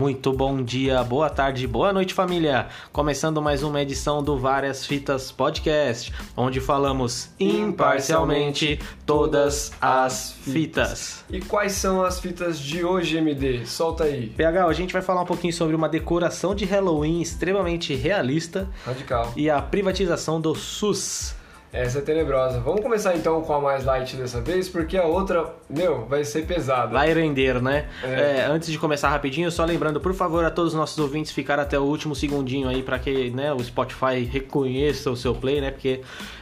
Muito bom dia, boa tarde, boa noite, família. Começando mais uma edição do Várias Fitas Podcast, onde falamos imparcialmente todas as fitas. E quais são as fitas de hoje, MD? Solta aí. PH, a gente vai falar um pouquinho sobre uma decoração de Halloween extremamente realista Radical. e a privatização do SUS. Essa é tenebrosa. Vamos começar então com a mais light dessa vez, porque a outra, meu, vai ser pesada. Vai render, né? É. É, antes de começar rapidinho, só lembrando, por favor, a todos os nossos ouvintes ficar até o último segundinho aí para que né, o Spotify reconheça o seu play, né? Porque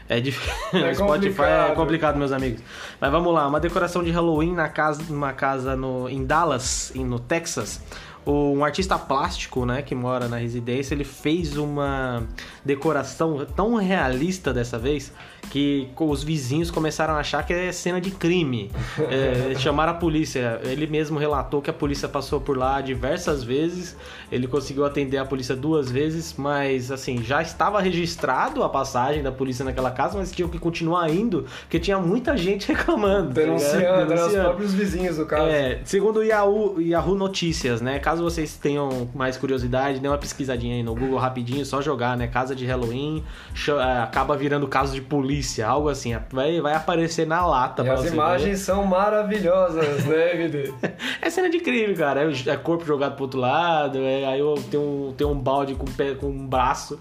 é difícil. É o Spotify é complicado. complicado, meus amigos. Mas vamos lá, uma decoração de Halloween na casa, numa casa no, em Dallas, no Texas. Um artista plástico, né, que mora na residência, ele fez uma decoração tão realista dessa vez que os vizinhos começaram a achar que é cena de crime. É, chamaram a polícia. Ele mesmo relatou que a polícia passou por lá diversas vezes. Ele conseguiu atender a polícia duas vezes, mas assim, já estava registrado a passagem da polícia naquela casa, mas tinha que continuar indo, porque tinha muita gente reclamando. tá? Denunciando, né? Os próprios vizinhos, no caso. É, segundo o Yahoo, Yahoo Notícias, né? Caso vocês tenham mais curiosidade, dê uma pesquisadinha aí no Google rapidinho, só jogar, né? Casa de Halloween, é, acaba virando caso de polícia, algo assim. Vai, vai aparecer na lata E as você ver. imagens são maravilhosas, né, MD? É cena de crime, cara. É, é corpo jogado pro outro lado, é, aí eu tenho um, tem um balde com, pé, com um braço.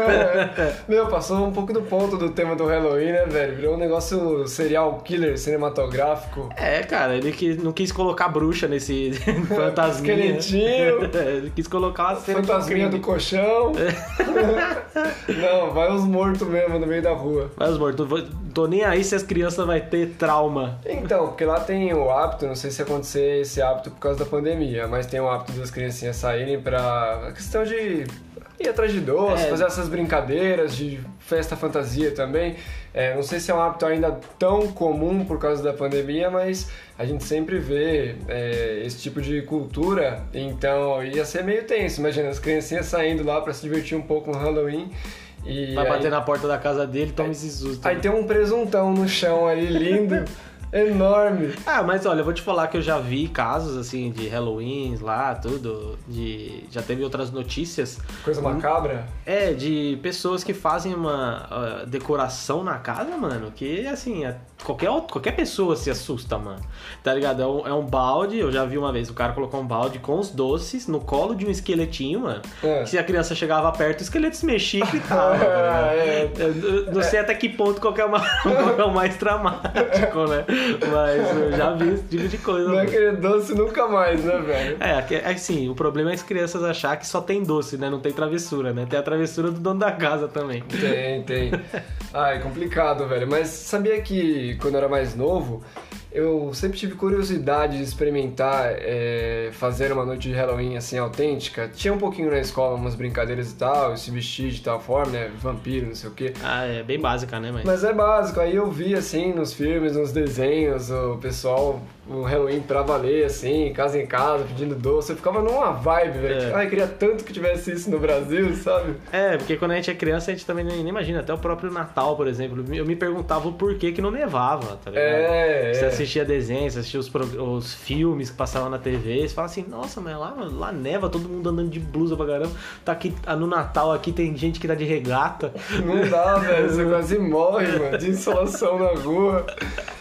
Meu, passou um pouco do ponto do tema do Halloween, né, velho? Virou um negócio serial killer cinematográfico. É, cara, ele que, não quis colocar bruxa nesse fantasminha. Ele quis colocar uma cena Fantasminha do crime. colchão. Não, vai os mortos mesmo no meio da rua. Mas, amor, tô, tô nem aí se as crianças vão ter trauma. Então, porque lá tem o hábito, não sei se acontecer esse hábito por causa da pandemia, mas tem o hábito das criancinhas saírem pra a questão de ir atrás de doce, É. fazer essas brincadeiras de festa fantasia também. É, não sei se é um hábito ainda tão comum por causa da pandemia, mas a gente sempre vê é, esse tipo de cultura, então ia ser meio tenso. Imagina as criancinhas saindo lá pra se divertir um pouco no Halloween. E Vai aí- bater na porta da casa dele, toma esse susto. Aí tem um presuntão no chão ali, lindo, enorme. Ah, mas olha, eu vou te falar que eu já vi casos assim de Halloween lá, tudo, de já teve outras notícias. Coisa macabra. É, de pessoas que fazem uma ah, decoração na casa, mano, que assim, é- qualquer, qualquer pessoa se assusta, mano. Tá ligado? É um, é um balde, eu já vi uma vez, o cara colocou um balde com os doces no colo de um esqueletinho, mano. É. Que se a criança chegava perto, o esqueleto se mexia e gritava? É, eu não sei até que ponto qual que é é o mais dramático, né? Mas eu já vi esse tipo de coisa. Não é aquele doce nunca mais, né, velho? É, é assim, o problema é as crianças achar que só tem doce, né? Não tem travessura, né? Tem a travessura do dono da casa também. Tem, tem. Ah, é complicado, velho. Mas sabia que quando eu era mais novo, eu sempre tive curiosidade de experimentar é, fazer uma noite de Halloween assim autêntica. Tinha um pouquinho na escola umas brincadeiras e tal, se vestir de tal forma, né? Vampiro, não sei o quê. Ah, é bem básica, né, mãe? Mas é básico, aí eu vi assim nos filmes, nos desenhos, o pessoal, o Halloween pra valer, assim, casa em casa, pedindo doce. Eu ficava numa vibe, velho. É. Ai, queria tanto que tivesse isso no Brasil, sabe? É, porque quando a gente é criança, a gente também nem, imagina. Até o próprio Natal, por exemplo. Eu me perguntava o porquê que não nevava, tá ligado? É, Você é. assistia desenhos, assistia os, os filmes que passavam na TV, você fala assim, nossa, mas lá, lá neva, todo mundo andando de blusa pra caramba. Tá aqui, ah, no Natal aqui tem gente que tá de regata. Não dá, velho. Você quase morre, mano, de insolação na rua.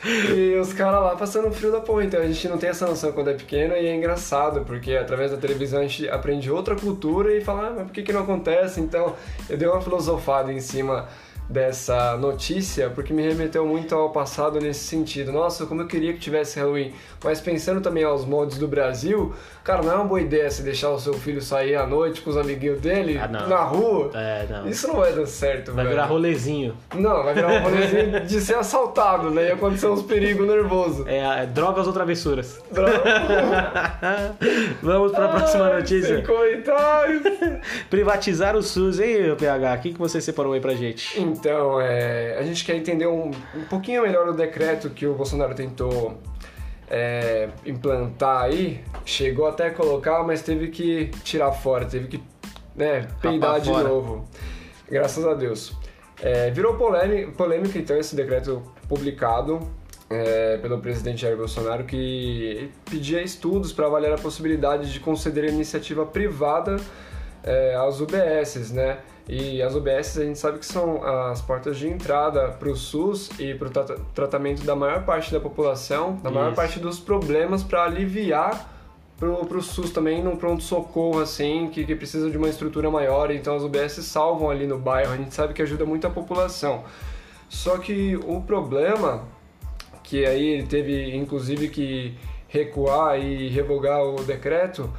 E os caras lá passando frio da porra. Então a gente não tem essa noção quando é pequeno e é engraçado, porque através da televisão a gente aprende outra cultura e fala, ah, mas por que, que não acontece? Então eu dei uma filosofada em cima dessa notícia, porque me remeteu muito ao passado nesse sentido. Nossa, como eu queria que tivesse Halloween. Mas pensando também aos modos do Brasil, cara, não é uma boa ideia você deixar o seu filho sair à noite com os amiguinhos dele Ah, na rua. É, não. Isso não vai dar certo, Vai velho. virar rolezinho. Não, vai virar um rolezinho de ser assaltado, né? E acontecer uns perigos nervosos. É, é drogas ou travessuras. Droga. Vamos pra próxima Ai, notícia. Sem comentários. Privatizar o SUS, hein, PH? O que, que você separou aí pra gente? Então, é, a gente quer entender um, um pouquinho melhor o decreto que o Bolsonaro tentou é, implantar aí. Chegou até a colocar, mas teve que tirar fora, teve que né, peidar de novo. Graças a Deus. É, virou polêmica, polêmica, então, esse decreto publicado. é, pelo presidente Jair Bolsonaro que pedia estudos para avaliar a possibilidade de conceder iniciativa privada é, às UBSs, né? E as UBSs a gente sabe que são as portas de entrada para o SUS e para o tra tratamento da maior parte da população, da maior parte dos problemas para aliviar para o SUS também num pronto-socorro assim, que, que precisa de uma estrutura maior, então as UBS salvam ali no bairro, a gente sabe que ajuda muito a população. Só que o problema, que aí ele teve inclusive que recuar e revogar o decreto,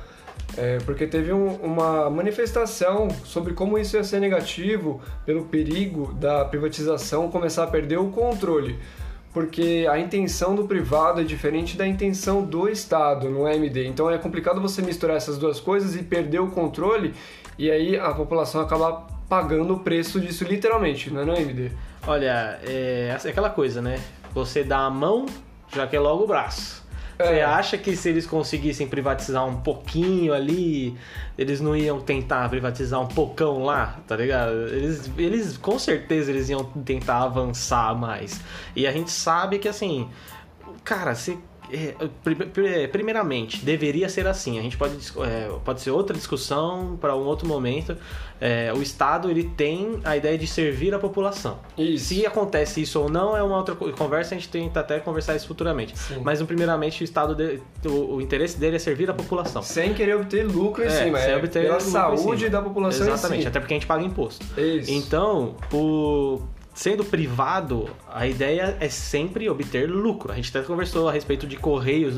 é, porque teve um, uma manifestação sobre como isso ia ser negativo pelo perigo da privatização começar a perder o controle porque a intenção do privado é diferente da intenção do Estado no AMD. Então é complicado você misturar essas duas coisas e perder o controle e aí a população acaba pagando o preço disso literalmente, não é no AMD? Olha, é, é aquela coisa, né? Você dá a mão, já quer logo o braço. Você é. acha que se eles conseguissem privatizar um pouquinho ali, eles não iam tentar privatizar um pocão lá, tá ligado? Eles, eles com certeza eles iam tentar avançar mais. E a gente sabe que assim, cara, se primeiramente, deveria ser assim. A gente pode, é, pode ser outra discussão para um outro momento. É, o Estado ele tem a ideia de servir a população. Isso. Se acontece isso ou não é uma outra conversa. A gente tenta até conversar isso futuramente. Sim. Mas primeiramente o Estado de, o, o, interesse dele é servir a população, sem querer obter lucro em é, cima. Sem é obter pela saúde da população. Exatamente. Até porque a gente paga imposto. Isso. Então o Sendo privado, a ideia é sempre obter lucro. A gente até conversou a respeito de correios,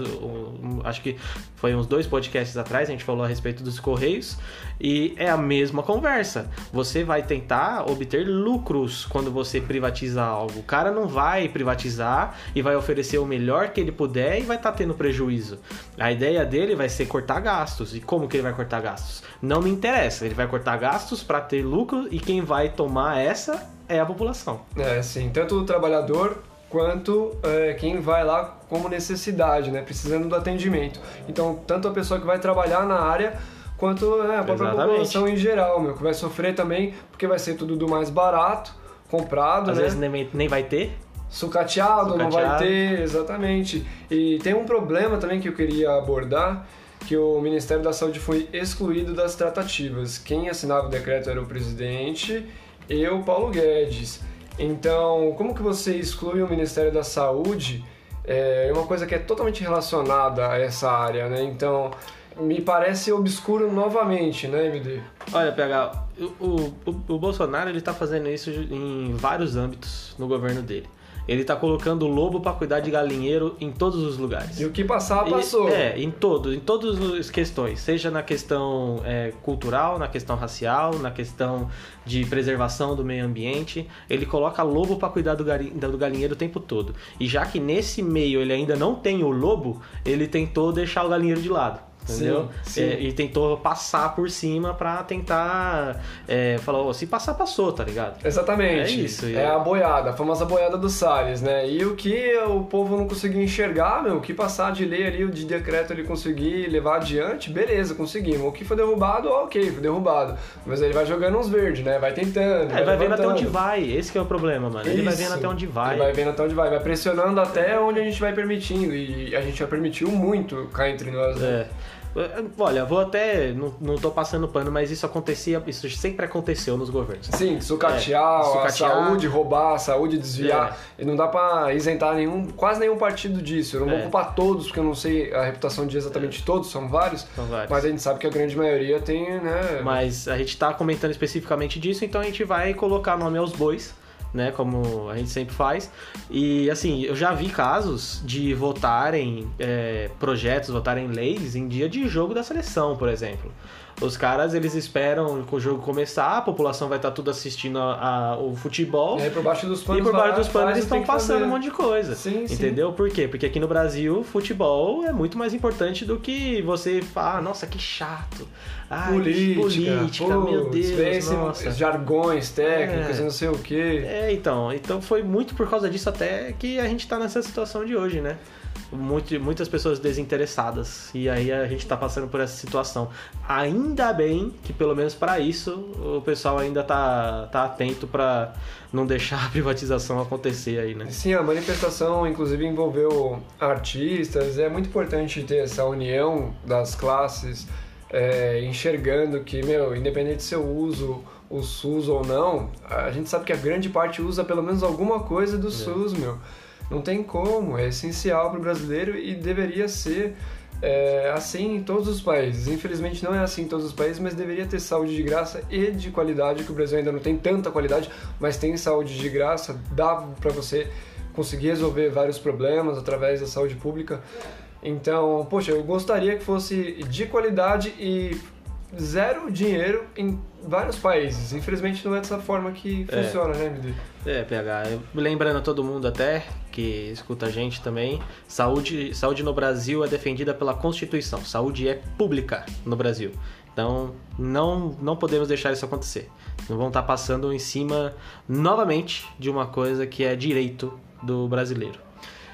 acho que foi uns dois podcasts atrás, a gente falou a respeito dos correios, e é a mesma conversa. Você vai tentar obter lucros quando você privatiza algo. O cara não vai privatizar e vai oferecer o melhor que ele puder e vai estar tá tendo prejuízo. A ideia dele vai ser cortar gastos. E como que ele vai cortar gastos? Não me interessa. Ele vai cortar gastos para ter lucro e quem vai tomar essa é a população. É, sim. Tanto o trabalhador quanto é, quem vai lá como necessidade, né? Precisando do atendimento. Então, tanto a pessoa que vai trabalhar na área quanto é, a própria Exatamente. população em geral, meu, que vai sofrer também, porque vai ser tudo do mais barato, comprado, Às né? vezes nem, nem vai ter. Sucateado, Sucateado, não vai ter, exatamente. E tem um problema também que eu queria abordar, que o Ministério da Saúde foi excluído das tratativas. Quem assinava o decreto era o presidente eu, Paulo Guedes. Então, como que você exclui o Ministério da Saúde? É uma coisa que é totalmente relacionada a essa área, né? Então, me parece obscuro novamente, né, MD? Olha, PH, o, o, o Bolsonaro ele tá fazendo isso em vários âmbitos no governo dele. Ele tá colocando lobo para cuidar de galinheiro em todos os lugares. E o que passar, passou. E, é, em todos, em todas as questões. Seja na questão é, cultural, na questão racial, na questão de preservação do meio ambiente. Ele coloca lobo para cuidar do, do galinheiro o tempo todo. E já que nesse meio ele ainda não tem o lobo, ele tentou deixar o galinheiro de lado entendeu? Sim, sim. É, e tentou passar por cima para tentar é, falar, oh, se passar, passou, tá ligado? Exatamente. É isso. É a boiada, a famosa boiada do Salles, né? E o que o povo não conseguiu enxergar, meu, o que passar de lei ali, o de decreto ele conseguir levar adiante, beleza, conseguimos. O que foi derrubado, ok, foi derrubado. Mas ele vai jogando uns verdes, né? Vai tentando. É, vai, vai vendo até onde vai, esse é o problema, mano. Ele isso. vai vendo até onde vai. Ele vai vendo até onde vai, vai pressionando até onde a gente vai permitindo. E a gente já permitiu muito cá entre nós, né? É. Olha, vou até. Não, não tô passando pano, mas isso acontecia. Isso sempre aconteceu nos governos. Sim, sucatear, é, sucatear. a saúde, roubar, a saúde, desviar. É. E não dá pra isentar nenhum, quase nenhum partido disso. Eu não é. vou culpar todos, porque eu não sei a reputação de exatamente é. todos, são vários, são vários. Mas a gente sabe que a grande maioria tem, né? Mas a gente tá comentando especificamente disso, então a gente vai colocar nome aos bois né? Como a gente sempre faz. E assim, eu já vi casos de votarem é, projetos, votarem leis em dia de jogo da seleção, por exemplo. Os caras, eles esperam o jogo começar, a população vai estar tudo assistindo a, a, o futebol. E aí, por baixo dos panos, e por baixo dos panos eles estão passando fazer. um monte de coisa. Sim, entendeu? Sim. Por quê? Porque aqui no Brasil, futebol é muito mais importante do que você falar, ah, nossa, que chato. Política, política meu Deus, nossa. jargões técnicos é. não sei o quê. É, então. Então foi muito por causa disso até que a gente tá nessa situação de hoje, né? muito, muitas pessoas desinteressadas. E aí a gente está passando por essa situação. Ainda ainda bem que pelo menos para isso o pessoal ainda tá, tá atento para não deixar a privatização acontecer aí, né? Sim, a manifestação inclusive envolveu artistas, é muito importante ter essa união das classes, é, enxergando que, meu, independente se eu uso o SUS ou não, a gente sabe que a grande parte usa pelo menos alguma coisa do é. SUS, meu. Não tem como, é essencial para o brasileiro e deveria ser é, assim em todos os países. Infelizmente não é assim em todos os países, mas deveria ter saúde de graça e de qualidade, que o Brasil ainda não tem tanta qualidade, mas tem saúde de graça, dá para você conseguir resolver vários problemas através da saúde pública. Então, poxa, eu gostaria que fosse de qualidade e zero dinheiro em vários países. Infelizmente não é dessa forma que é. funciona, né, MD? É, PH. Lembrando a todo mundo até que escuta a gente também, saúde, saúde no Brasil é defendida pela Constituição. Saúde é pública no Brasil. Então, não, não podemos deixar isso acontecer. Não vão estar passando em cima novamente de uma coisa que é direito do brasileiro.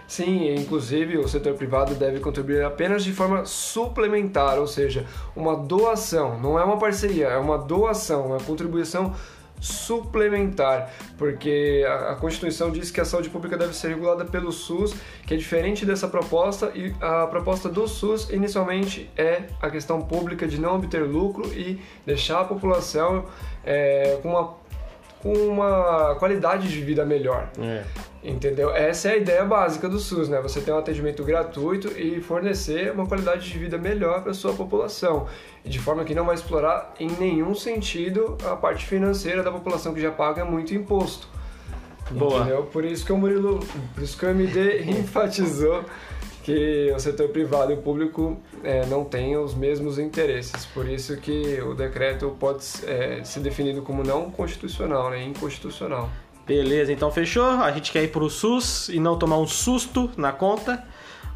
Sim, inclusive o setor privado deve contribuir apenas de forma suplementar, ou seja, uma doação, não é uma parceria, é uma doação, uma contribuição suplementar, porque a, Constituição diz que a saúde pública deve ser regulada pelo SUS, que é diferente dessa proposta, e a proposta do SUS inicialmente é a questão pública de não obter lucro e deixar a população é, com uma com uma qualidade de vida melhor. É. Entendeu? Essa é a ideia básica do SUS, né? Você ter um atendimento gratuito e fornecer uma qualidade de vida melhor para sua população, de forma que não vai explorar em nenhum sentido a parte financeira da população que já paga muito imposto. Boa. Entendeu? Por isso que o Murilo, por isso que o MD enfatizou que o setor privado e o público é, não têm os mesmos interesses. Por isso que o decreto pode é, ser definido como não constitucional, né? inconstitucional. Beleza, então fechou. A gente quer ir pro SUS e não tomar um susto na conta.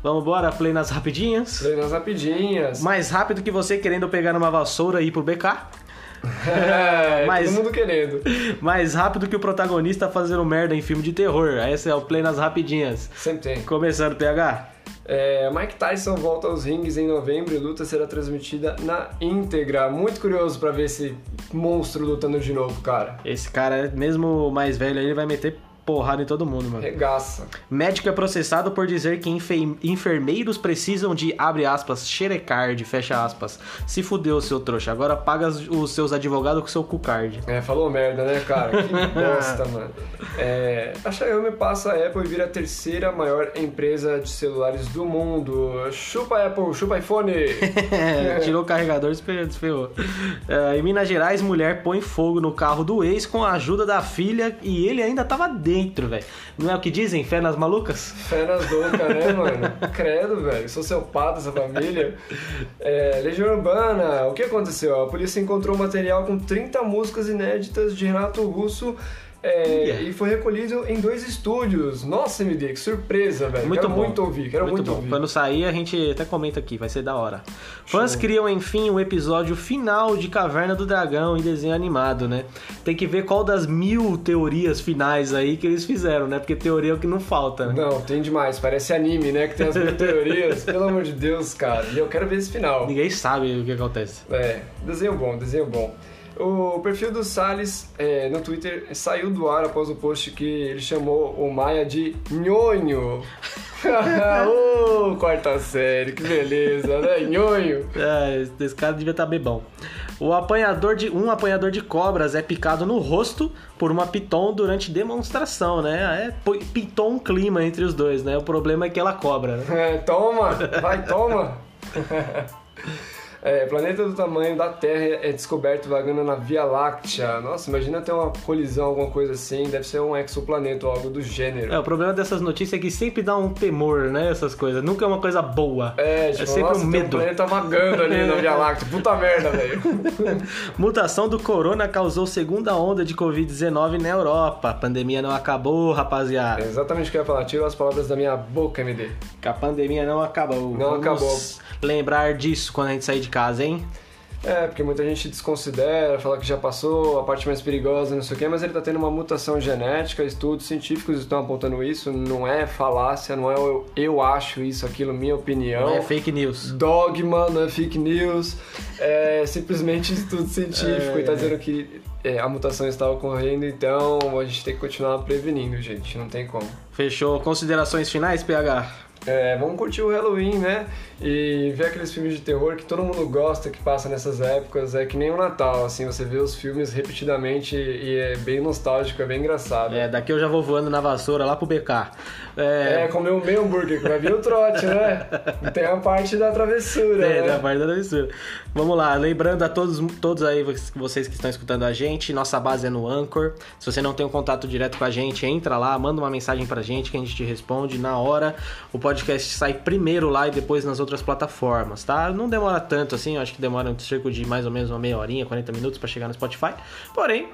Vamos embora, play nas rapidinhas. Play nas rapidinhas. Mais rápido que você querendo pegar uma vassoura e ir pro BK. É, mais, todo mundo querendo. Mais rápido que o protagonista fazendo merda em filme de terror. Esse é o play nas rapidinhas. Sempre tem. Começando, PH. É, Mike Tyson volta aos rings em novembro e luta será transmitida na íntegra. Muito curioso para ver esse monstro lutando de novo, cara. Esse cara, mesmo mais velho, ele vai meter porrada em todo mundo, mano. Regaça. Médico é processado por dizer que enfermeiros precisam de, abre aspas, xerecard, fecha aspas. Se fudeu, seu trouxa. Agora paga os seus advogados com seu cucard. É, falou merda, né, cara? Que bosta, mano. É, a Xiaomi passa a Apple e vira a terceira maior empresa de celulares do mundo. Chupa Apple, chupa iPhone. Tirou o carregador e desferrou. É, em Minas Gerais, mulher põe fogo no carro do ex com a ajuda da filha e ele ainda tava dentro dentro, velho. Não é o que dizem? Fé nas malucas? Fé nas loucas, né, mano? Credo, velho. Sociopata essa família. É, Legião Urbana, o que aconteceu? A polícia encontrou material com 30 músicas inéditas de Renato Russo é, e foi recolhido em dois estúdios. Nossa, MD, que surpresa, velho. Muito quero bom. muito ouvir, quero muito, muito bom. ouvir. Quando sair, a gente até comenta aqui, vai ser da hora. Fãs criam, enfim, o um episódio final de Caverna do Dragão em desenho animado, né? Tem que ver qual das mil teorias finais aí que eles fizeram, né? Porque teoria é o que não falta, né? Não, tem demais. Parece anime, né? Que tem as mil teorias. Pelo amor de Deus, cara. E eu quero ver esse final. Ninguém sabe o que acontece. É, desenho bom, desenho bom. O perfil do Salles é, no Twitter saiu do ar após o post que ele chamou o Maia de nhonho. Ô, oh, quarta série, que beleza, né? Nhonho. É, esse cara devia estar tá bebão. O apanhador de um apanhador de cobras é picado no rosto por uma piton durante demonstração, né? É piton clima entre os dois, né? O problema é que ela cobra. Né? É, toma, vai, toma. É, planeta do tamanho da Terra é descoberto vagando na Via Láctea. Nossa, imagina ter uma colisão, alguma coisa assim. Deve ser um exoplaneta ou algo do gênero. É, o problema dessas notícias é que sempre dá um temor, né? Essas coisas. Nunca é uma coisa boa. É, tipo, é sempre nossa, um medo. o planeta vagando ali na Via Láctea. Puta merda, velho. Mutação do corona causou segunda onda de Covid-19 na Europa. A pandemia não acabou, rapaziada. É exatamente o que eu ia falar. Tira as palavras da minha boca, MD. Que a pandemia não acabou. Não Vamos acabou. lembrar disso quando a gente sair de casa, hein? É, porque muita gente desconsidera, fala que já passou, a parte mais perigosa, não sei o quê, mas ele tá tendo uma mutação genética, estudos científicos estão apontando isso, não é falácia, não é eu, eu acho isso, aquilo, minha opinião. Não é fake news. Dogma, não é fake news, é simplesmente estudo científico É, e tá é. dizendo que é, a mutação está ocorrendo, então a gente tem que continuar prevenindo, gente, não tem como. Fechou. Considerações finais, PH? É, vamos curtir o Halloween, né? E ver aqueles filmes de terror que todo mundo gosta, que passa nessas épocas. É que nem o Natal, assim, você vê os filmes repetidamente e é bem nostálgico, é bem engraçado. É, daqui eu já vou voando na vassoura lá pro BK. É, comer um meio hambúrguer, que vai vir o trote, né? Tem a parte da travessura, É, né? da parte da travessura. Vamos lá, lembrando a todos, todos aí vocês que estão escutando a gente, nossa base é no Anchor. Se você não tem um contato direto com a gente, entra lá, manda uma mensagem pra gente que a gente te responde na hora. O podcast sai primeiro lá e depois nas outras plataformas, tá? Não demora tanto assim, eu acho que demora um cerco de mais ou menos uma meia horinha, 40 minutos pra chegar no Spotify. Porém,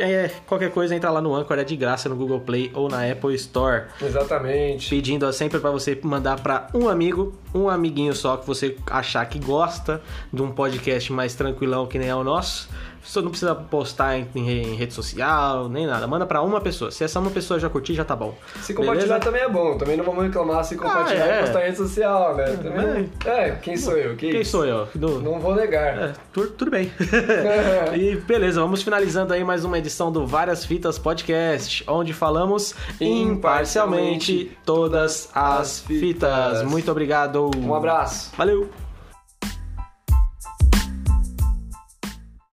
é, qualquer coisa entra lá no Anchor, é de graça no Google Play ou na Apple Store Exatamente. pedindo sempre pra você mandar pra um amigo, um amiguinho só que você achar que gosta de um podcast mais tranquilão que nem é o nosso. Você não precisa postar em, em em rede social, nem nada. Manda pra uma pessoa. Se essa uma pessoa já curtir, já tá bom. Se compartilhar Beleza? também é bom, também não vamos reclamar se compartilhar Ah, é. e postar em rede social, né? Também, é, quem sou eu? Que Quem isso? sou eu? Do- Não vou negar. É, tu- tudo bem. e beleza, vamos finalizando aí mais uma edição do Várias Fitas Podcast, onde falamos imparcialmente todas as fitas. Muito obrigado. Um abraço. Valeu!